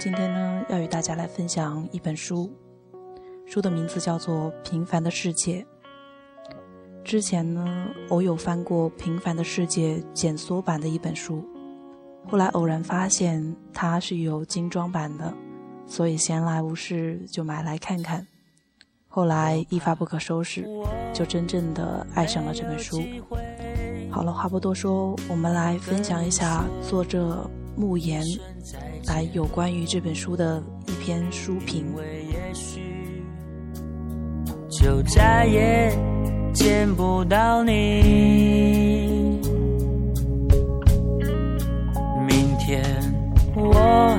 今天呢，要与大家来分享一本书，书的名字叫做《平凡的世界》。之前呢，偶有翻过《平凡的世界》简缩版的一本书，后来偶然发现它是有精装版的，所以闲来无事就买来看看。后来一发不可收拾，就真正的爱上了这本书。好了，话不多说，我们来分享一下作者慕言来有关于这本书的一篇书评。就再也见不到你。明天我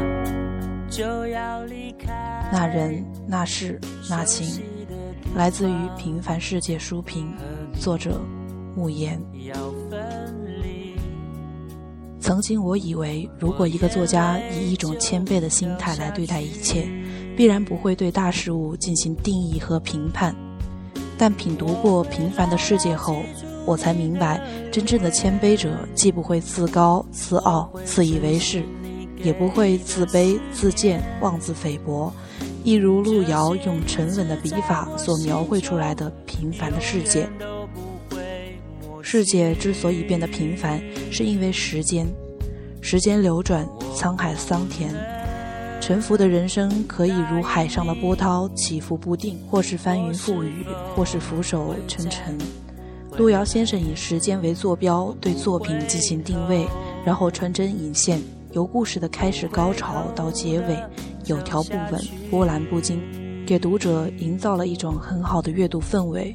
就要离开。那人，那事，那情，来自于《平凡世界》书评，作者慕言。曾经我以为，如果一个作家以一种谦卑的心态来对待一切，必然不会对大事物进行定义和评判。但品读过《平凡的世界》后，我才明白，真正的谦卑者既不会自高自傲、自以为是，也不会自卑自贱、妄自菲薄。一如路遥用沉稳的笔法所描绘出来的平凡的世界。世界之所以变得平凡，是因为时间。时间流转，沧海桑田，沉浮的人生可以如海上的波涛，起伏不定，或是翻云覆雨，或是俯首沉沉。路遥先生以时间为坐标，对作品进行定位，然后穿针引线，由故事的开始高潮到结尾，有条不紊，波澜不惊，给读者营造了一种很好的阅读氛围。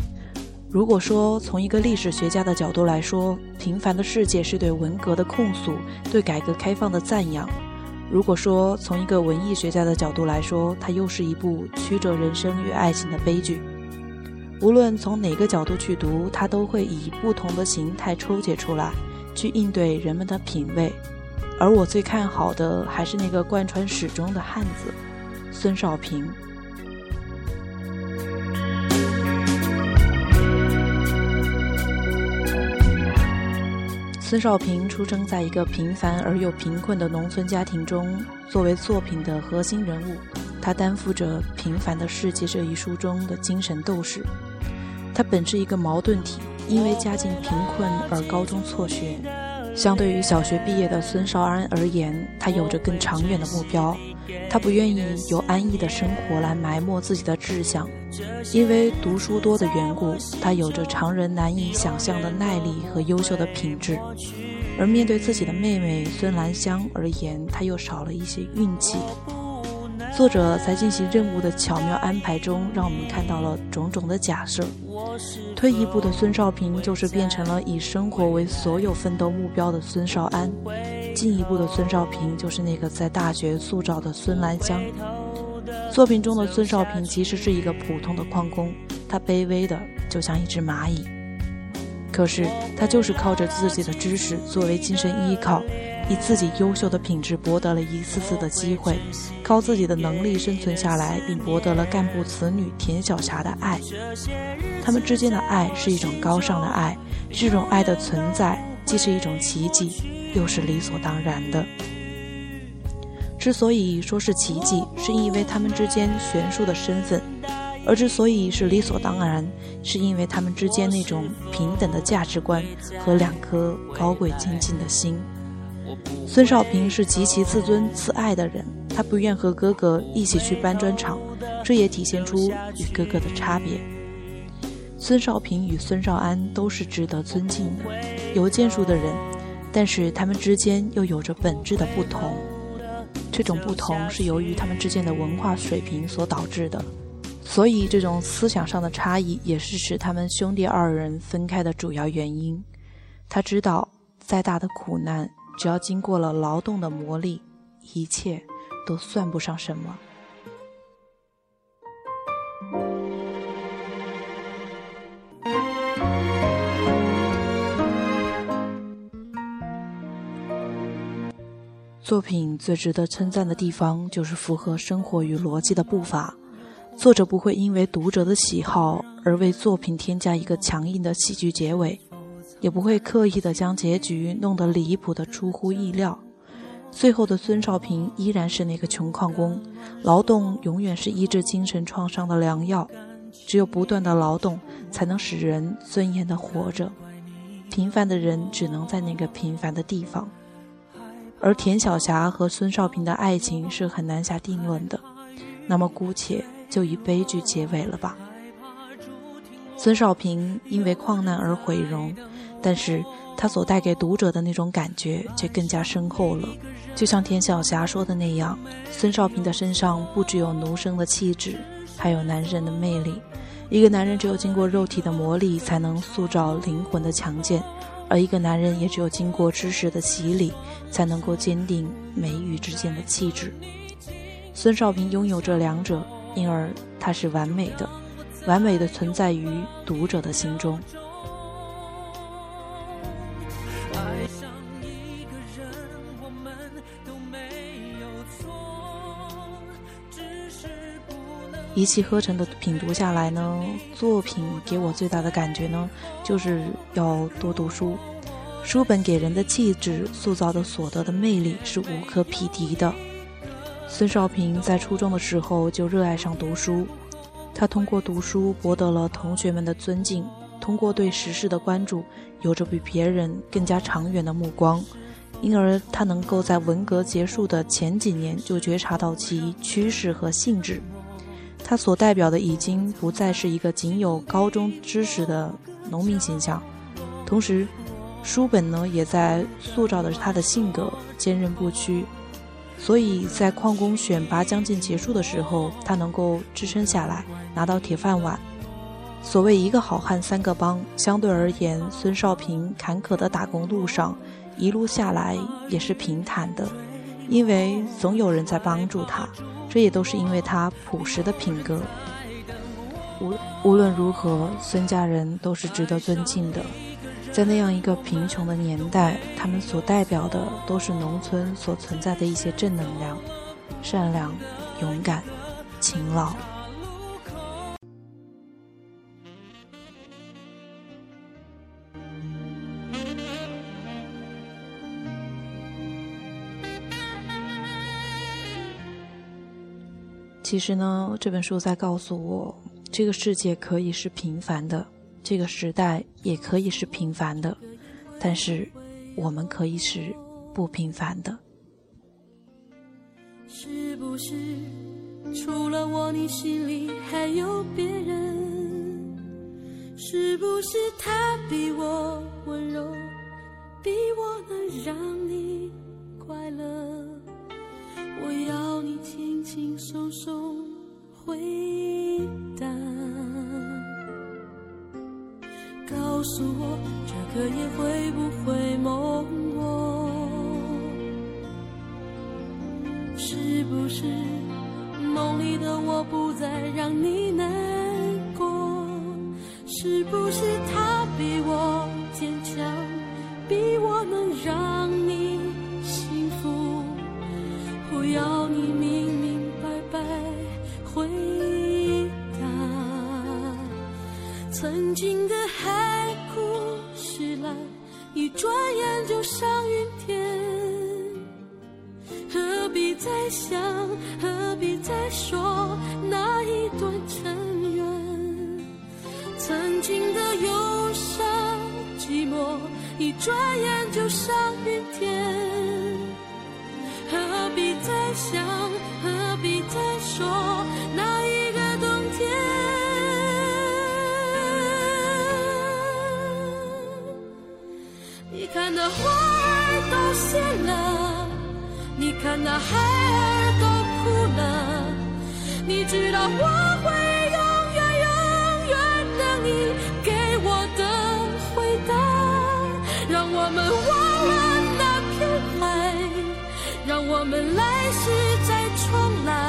如果说从一个历史学家的角度来说，《平凡的世界》是对文革的控诉，对改革开放的赞扬；如果说从一个文艺学家的角度来说，它又是一部曲折人生与爱情的悲剧。无论从哪个角度去读，它都会以不同的形态抽解出来，去应对人们的品味。而我最看好的还是那个贯穿始终的汉子——孙少平。孙少平出生在一个平凡而又贫困的农村家庭中，作为作品的核心人物，他担负着《平凡的世界》这一书中的精神斗士。他本是一个矛盾体，因为家境贫困而高中辍学。相对于小学毕业的孙少安而言，他有着更长远的目标。他不愿意由安逸的生活来埋没自己的志向，因为读书多的缘故，他有着常人难以想象的耐力和优秀的品质。而面对自己的妹妹孙兰香而言，他又少了一些运气。作者在进行任务的巧妙安排中，让我们看到了种种的假设。退一步的孙少平，就是变成了以生活为所有奋斗目标的孙少安。进一步的孙少平就是那个在大学塑造的孙兰香。作品中的孙少平其实是一个普通的矿工，他卑微的就像一只蚂蚁。可是他就是靠着自己的知识作为精神依靠，以自己优秀的品质博得了一次次的机会，靠自己的能力生存下来，并博得了干部子女田晓霞的爱。他们之间的爱是一种高尚的爱，这种爱的存在既是一种奇迹。又是理所当然的。之所以说是奇迹，是因为他们之间悬殊的身份；而之所以是理所当然，是因为他们之间那种平等的价值观和两颗高贵精进的心。孙少平是极其自尊自爱的人，他不愿和哥哥一起去搬砖厂，这也体现出与哥哥的差别。孙少平与孙少安都是值得尊敬的、有建树的人。但是他们之间又有着本质的不同，这种不同是由于他们之间的文化水平所导致的，所以这种思想上的差异也是使他们兄弟二人分开的主要原因。他知道，再大的苦难，只要经过了劳动的磨砺，一切都算不上什么。作品最值得称赞的地方，就是符合生活与逻辑的步伐。作者不会因为读者的喜好而为作品添加一个强硬的戏剧结尾，也不会刻意的将结局弄得离谱的出乎意料。最后的孙少平依然是那个穷矿工，劳动永远是医治精神创伤的良药。只有不断的劳动，才能使人尊严的活着。平凡的人只能在那个平凡的地方。而田晓霞和孙少平的爱情是很难下定论的，那么姑且就以悲剧结尾了吧。孙少平因为矿难而毁容，但是他所带给读者的那种感觉却更加深厚了。就像田晓霞说的那样，孙少平的身上不只有奴生的气质，还有男人的魅力。一个男人只有经过肉体的磨砺，才能塑造灵魂的强健。而一个男人也只有经过知识的洗礼，才能够坚定眉宇之间的气质。孙少平拥有这两者，因而他是完美的，完美的存在于读者的心中。一气呵成的品读下来呢，作品给我最大的感觉呢，就是要多读书。书本给人的气质塑造的所得的魅力是无可匹敌的。孙少平在初中的时候就热爱上读书，他通过读书博得了同学们的尊敬，通过对时事的关注，有着比别人更加长远的目光，因而他能够在文革结束的前几年就觉察到其趋势和性质。他所代表的已经不再是一个仅有高中知识的农民形象，同时，书本呢也在塑造着他的性格，坚韧不屈。所以在矿工选拔将近结束的时候，他能够支撑下来，拿到铁饭碗。所谓一个好汉三个帮，相对而言，孙少平坎坷的打工路上，一路下来也是平坦的，因为总有人在帮助他。这也都是因为他朴实的品格。无无论如何，孙家人都是值得尊敬的。在那样一个贫穷的年代，他们所代表的都是农村所存在的一些正能量：善良、勇敢、勤劳。其实呢，这本书在告诉我，这个世界可以是平凡的，这个时代也可以是平凡的，但是我们可以是不平凡的。是不是除了我，你心里还有别人？是不是他比我温柔，比我能让你快乐？我要你轻轻松松回答，告诉我这个夜会不会梦过？是不是梦里的我不再让你难过？是不是他比我坚强，比我能让转眼就上云天。何必再想，何必再说那一段尘缘？曾经的忧伤寂寞，一转眼就上云天。何必再想，何必再说你看那花儿都谢了，你看那孩儿都哭了，你知道我会永远永远等你给我的回答，让我们忘了那片海。让我们来世再重来。